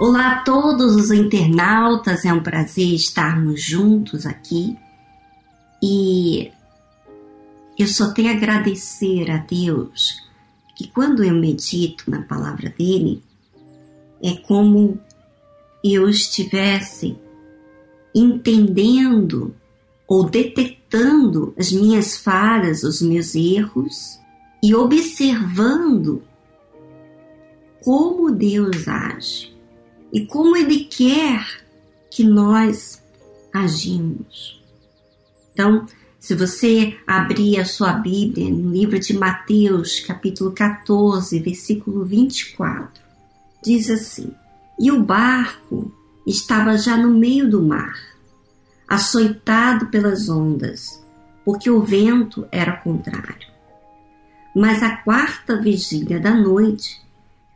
Olá a todos os internautas, é um prazer estarmos juntos aqui. E eu só tenho a agradecer a Deus que quando eu medito na palavra dele, é como eu estivesse entendendo ou detectando as minhas falhas, os meus erros e observando como Deus age e como Ele quer que nós agimos. Então, se você abrir a sua Bíblia no livro de Mateus, capítulo 14, versículo 24, diz assim: E o barco estava já no meio do mar, açoitado pelas ondas, porque o vento era contrário. Mas à quarta vigília da noite,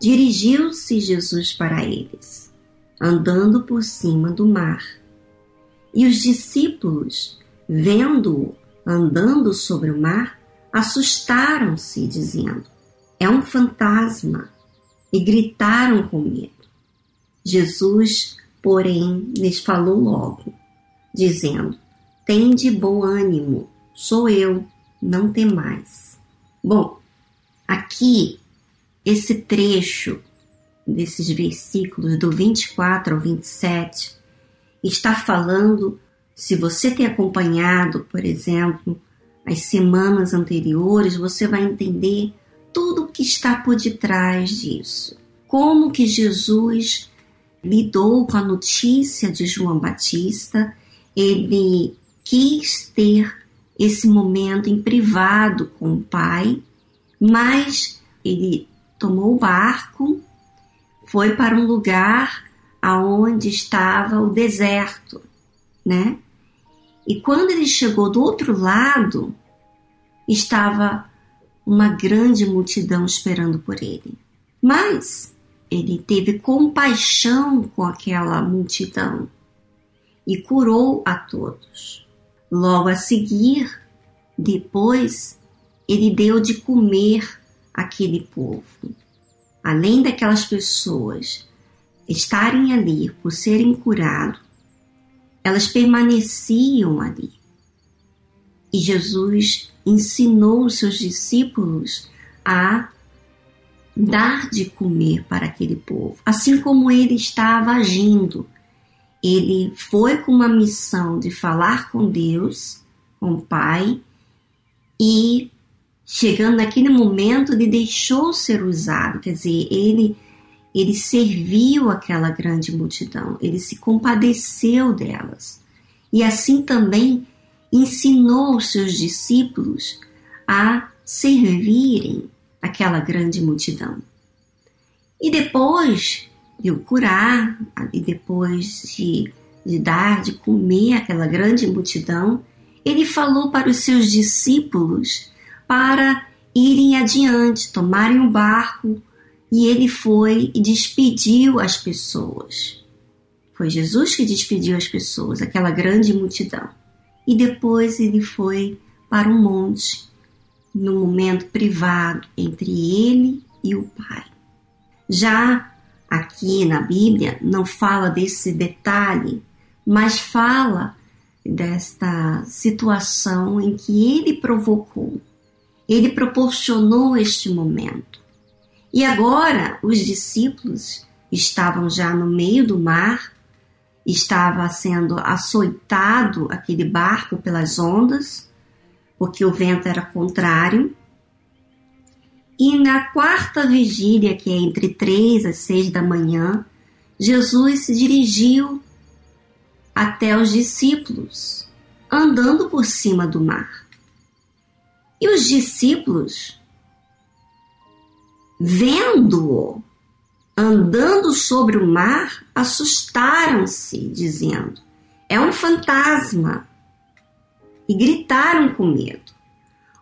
dirigiu-se Jesus para eles andando por cima do mar. E os discípulos, vendo-o andando sobre o mar, assustaram-se, dizendo: É um fantasma, e gritaram com medo. Jesus, porém, lhes falou logo, dizendo: Tende bom ânimo, sou eu, não temais. Bom, aqui, esse trecho desses versículos do 24 ao 27 está falando, se você tem acompanhado, por exemplo, as semanas anteriores, você vai entender tudo o que está por detrás disso. Como que Jesus lidou com a notícia de João Batista, ele quis ter esse momento em privado com o pai, mas ele tomou o barco foi para um lugar aonde estava o deserto, né? E quando ele chegou do outro lado, estava uma grande multidão esperando por ele. Mas ele teve compaixão com aquela multidão e curou a todos. Logo a seguir, depois, ele deu de comer aquele povo além daquelas pessoas estarem ali por serem curados, elas permaneciam ali. E Jesus ensinou os seus discípulos a dar de comer para aquele povo, assim como ele estava agindo. Ele foi com uma missão de falar com Deus, com o Pai, e chegando naquele momento, ele deixou ser usado, quer dizer, ele ele serviu aquela grande multidão, ele se compadeceu delas. E assim também ensinou os seus discípulos a servirem aquela grande multidão. E depois de o curar, e depois de, de dar de comer aquela grande multidão, ele falou para os seus discípulos para irem adiante, tomarem o barco, e ele foi e despediu as pessoas. Foi Jesus que despediu as pessoas, aquela grande multidão. E depois ele foi para um monte, num momento privado entre ele e o Pai. Já aqui na Bíblia não fala desse detalhe, mas fala desta situação em que ele provocou ele proporcionou este momento. E agora os discípulos estavam já no meio do mar, estava sendo açoitado aquele barco pelas ondas, porque o vento era contrário. E na quarta vigília, que é entre três às seis da manhã, Jesus se dirigiu até os discípulos, andando por cima do mar. E os discípulos, vendo-o andando sobre o mar, assustaram-se, dizendo: É um fantasma. E gritaram com medo.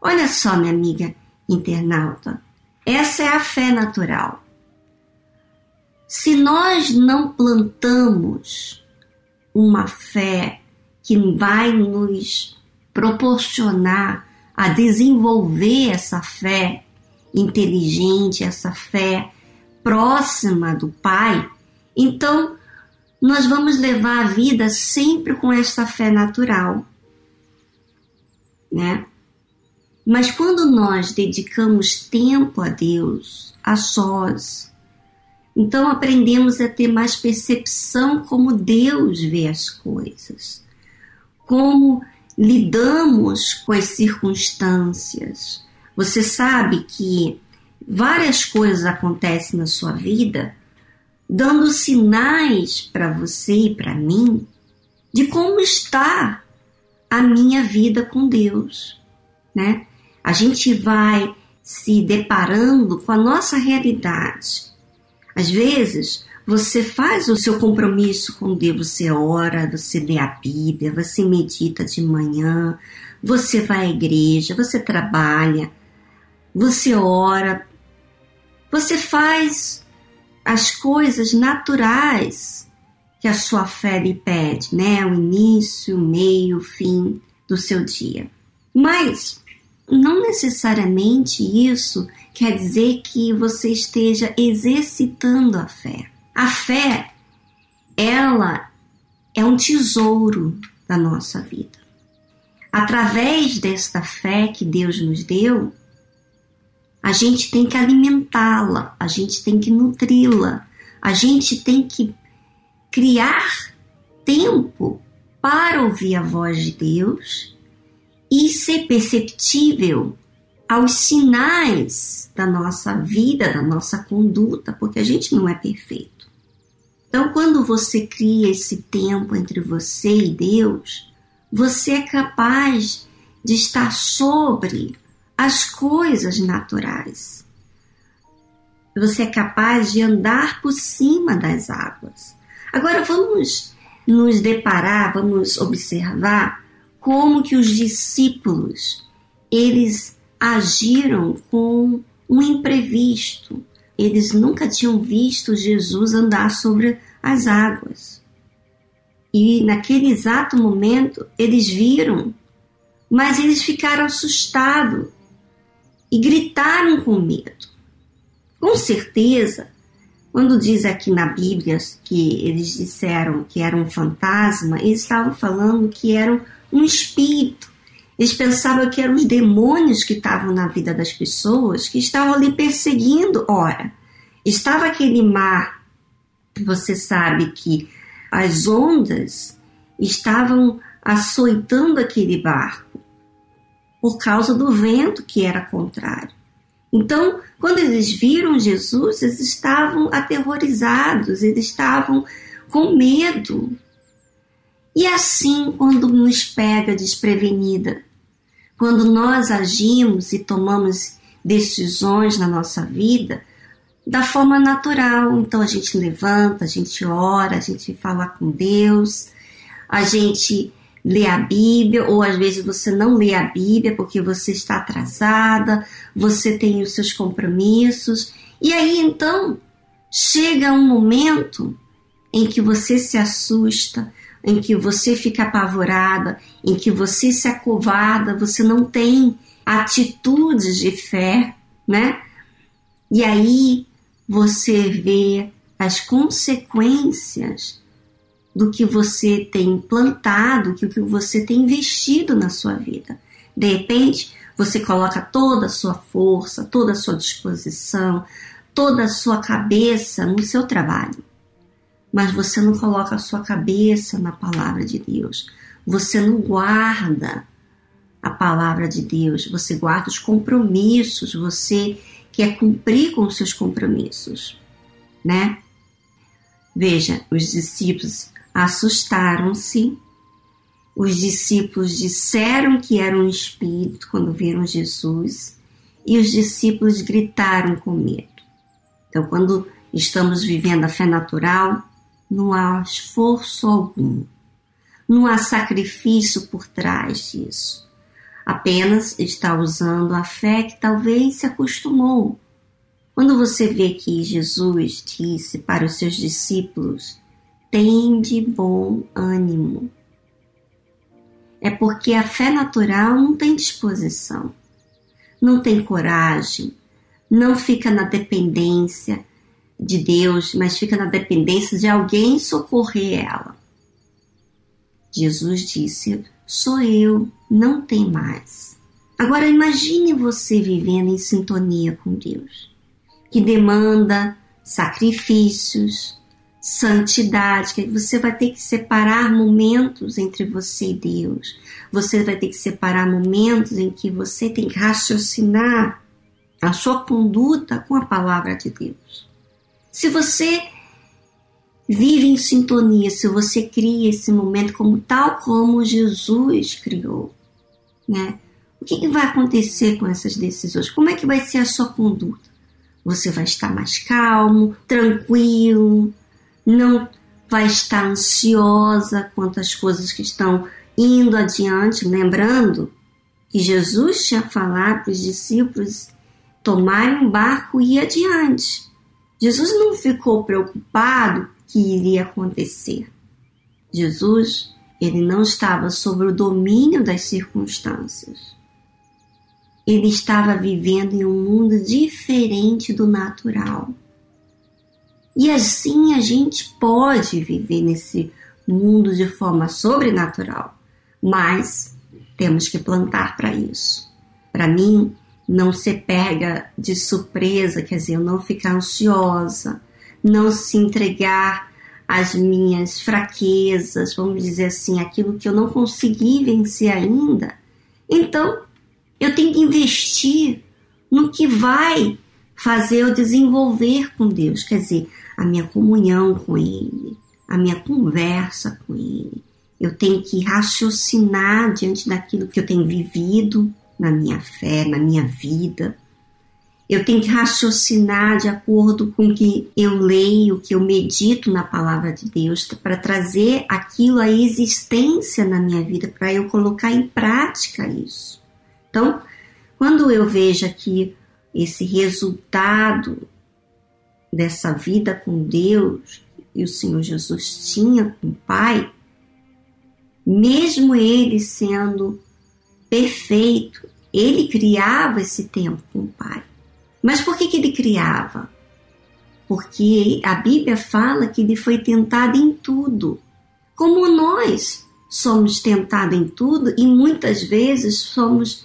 Olha só, minha amiga internauta, essa é a fé natural. Se nós não plantamos uma fé que vai nos proporcionar a desenvolver essa fé inteligente, essa fé próxima do Pai, Então, nós vamos levar a vida sempre com esta fé natural, né? Mas quando nós dedicamos tempo a Deus, a sós, então aprendemos a ter mais percepção como Deus vê as coisas, como lidamos com as circunstâncias. Você sabe que várias coisas acontecem na sua vida dando sinais para você e para mim de como está a minha vida com Deus, né? A gente vai se deparando com a nossa realidade. Às vezes, você faz o seu compromisso com Deus, você ora, você lê a Bíblia, você medita de manhã, você vai à igreja, você trabalha, você ora, você faz as coisas naturais que a sua fé lhe pede, né? O início, o meio, o fim do seu dia. Mas não necessariamente isso quer dizer que você esteja exercitando a fé. A fé, ela é um tesouro da nossa vida. Através desta fé que Deus nos deu, a gente tem que alimentá-la, a gente tem que nutri-la, a gente tem que criar tempo para ouvir a voz de Deus e ser perceptível aos sinais da nossa vida, da nossa conduta, porque a gente não é perfeito. Então, quando você cria esse tempo entre você e Deus, você é capaz de estar sobre as coisas naturais. Você é capaz de andar por cima das águas. Agora vamos nos deparar, vamos observar como que os discípulos eles agiram com um imprevisto. Eles nunca tinham visto Jesus andar sobre as águas. E naquele exato momento eles viram, mas eles ficaram assustados e gritaram com medo. Com certeza, quando diz aqui na Bíblia que eles disseram que era um fantasma, eles estavam falando que era um espírito. Eles pensavam que eram os demônios que estavam na vida das pessoas, que estavam ali perseguindo. Ora, estava aquele mar, você sabe que as ondas estavam açoitando aquele barco por causa do vento que era contrário. Então, quando eles viram Jesus, eles estavam aterrorizados, eles estavam com medo. E assim, quando nos pega desprevenida, quando nós agimos e tomamos decisões na nossa vida da forma natural, então a gente levanta, a gente ora, a gente fala com Deus, a gente lê a Bíblia, ou às vezes você não lê a Bíblia porque você está atrasada, você tem os seus compromissos, e aí então chega um momento em que você se assusta, em que você fica apavorada, em que você se acovarda, você não tem atitudes de fé, né? E aí você vê as consequências do que você tem plantado, do que você tem investido na sua vida. De repente, você coloca toda a sua força, toda a sua disposição, toda a sua cabeça no seu trabalho. Mas você não coloca a sua cabeça na palavra de Deus. Você não guarda a palavra de Deus, você guarda os compromissos, você quer cumprir com os seus compromissos, né? Veja, os discípulos assustaram-se. Os discípulos disseram que era um espírito quando viram Jesus e os discípulos gritaram com medo. Então, quando estamos vivendo a fé natural, não há esforço algum, não há sacrifício por trás disso. Apenas está usando a fé que talvez se acostumou. Quando você vê que Jesus disse para os seus discípulos de bom ânimo. É porque a fé natural não tem disposição, não tem coragem, não fica na dependência, de Deus, mas fica na dependência de alguém socorrer ela. Jesus disse: Sou eu, não tem mais. Agora imagine você vivendo em sintonia com Deus, que demanda sacrifícios, santidade, que você vai ter que separar momentos entre você e Deus. Você vai ter que separar momentos em que você tem que raciocinar a sua conduta com a palavra de Deus. Se você vive em sintonia, se você cria esse momento como tal como Jesus criou, né? O que, que vai acontecer com essas decisões? Como é que vai ser a sua conduta? Você vai estar mais calmo, tranquilo, não vai estar ansiosa quanto às coisas que estão indo adiante, lembrando que Jesus tinha falado para os discípulos tomarem um barco e ir adiante. Jesus não ficou preocupado que iria acontecer. Jesus, ele não estava sob o domínio das circunstâncias. Ele estava vivendo em um mundo diferente do natural. E assim a gente pode viver nesse mundo de forma sobrenatural, mas temos que plantar para isso. Para mim, não ser pega de surpresa, quer dizer, eu não ficar ansiosa, não se entregar às minhas fraquezas, vamos dizer assim, aquilo que eu não consegui vencer ainda. Então, eu tenho que investir no que vai fazer eu desenvolver com Deus, quer dizer, a minha comunhão com Ele, a minha conversa com Ele. Eu tenho que raciocinar diante daquilo que eu tenho vivido na minha fé, na minha vida. Eu tenho que raciocinar de acordo com o que eu leio, o que eu medito na palavra de Deus, para trazer aquilo à existência na minha vida, para eu colocar em prática isso. Então, quando eu vejo aqui esse resultado dessa vida com Deus e o Senhor Jesus tinha com o Pai, mesmo ele sendo perfeito, ele criava esse tempo com o Pai. Mas por que, que ele criava? Porque a Bíblia fala que ele foi tentado em tudo. Como nós somos tentados em tudo e muitas vezes somos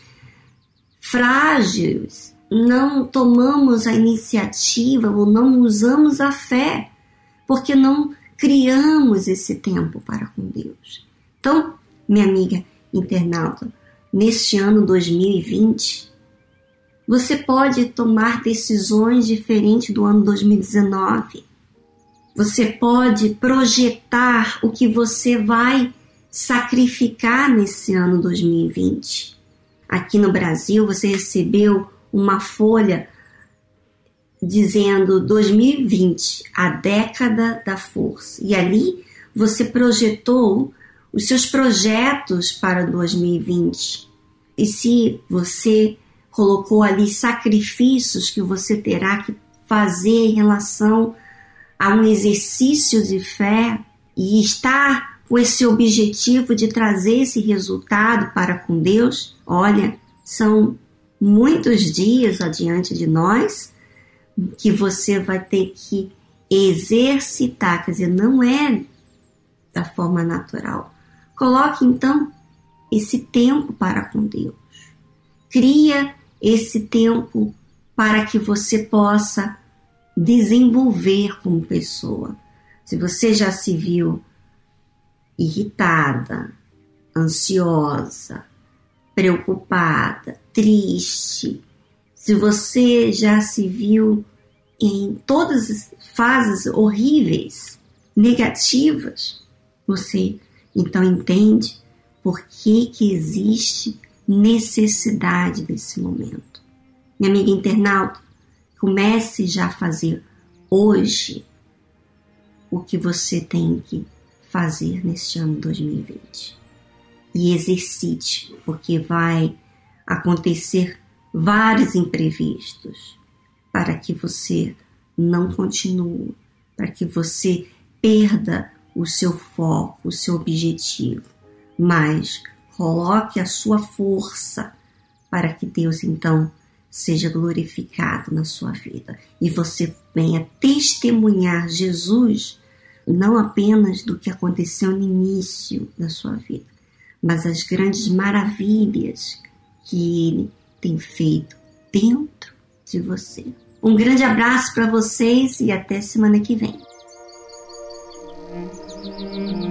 frágeis, não tomamos a iniciativa ou não usamos a fé, porque não criamos esse tempo para com Deus. Então, minha amiga internauta, neste ano 2020, você pode tomar decisões diferentes do ano 2019. Você pode projetar o que você vai sacrificar nesse ano 2020. Aqui no Brasil, você recebeu uma folha dizendo 2020, a década da força. E ali você projetou os seus projetos para 2020. E se você colocou ali sacrifícios que você terá que fazer em relação a um exercício de fé e estar com esse objetivo de trazer esse resultado para com Deus, olha, são muitos dias adiante de nós que você vai ter que exercitar, quer dizer, não é da forma natural. Coloque então esse tempo para com Deus. Cria esse tempo para que você possa desenvolver como pessoa. Se você já se viu irritada, ansiosa, preocupada, triste, se você já se viu em todas as fases horríveis, negativas, você então entende por que, que existe necessidade desse momento. Minha amiga internauta, comece já a fazer hoje o que você tem que fazer neste ano 2020. E exercite, porque vai acontecer vários imprevistos para que você não continue, para que você perda o seu foco, o seu objetivo, mas coloque a sua força para que Deus então seja glorificado na sua vida e você venha testemunhar Jesus não apenas do que aconteceu no início da sua vida, mas as grandes maravilhas que ele tem feito dentro de você. Um grande abraço para vocês e até semana que vem. Música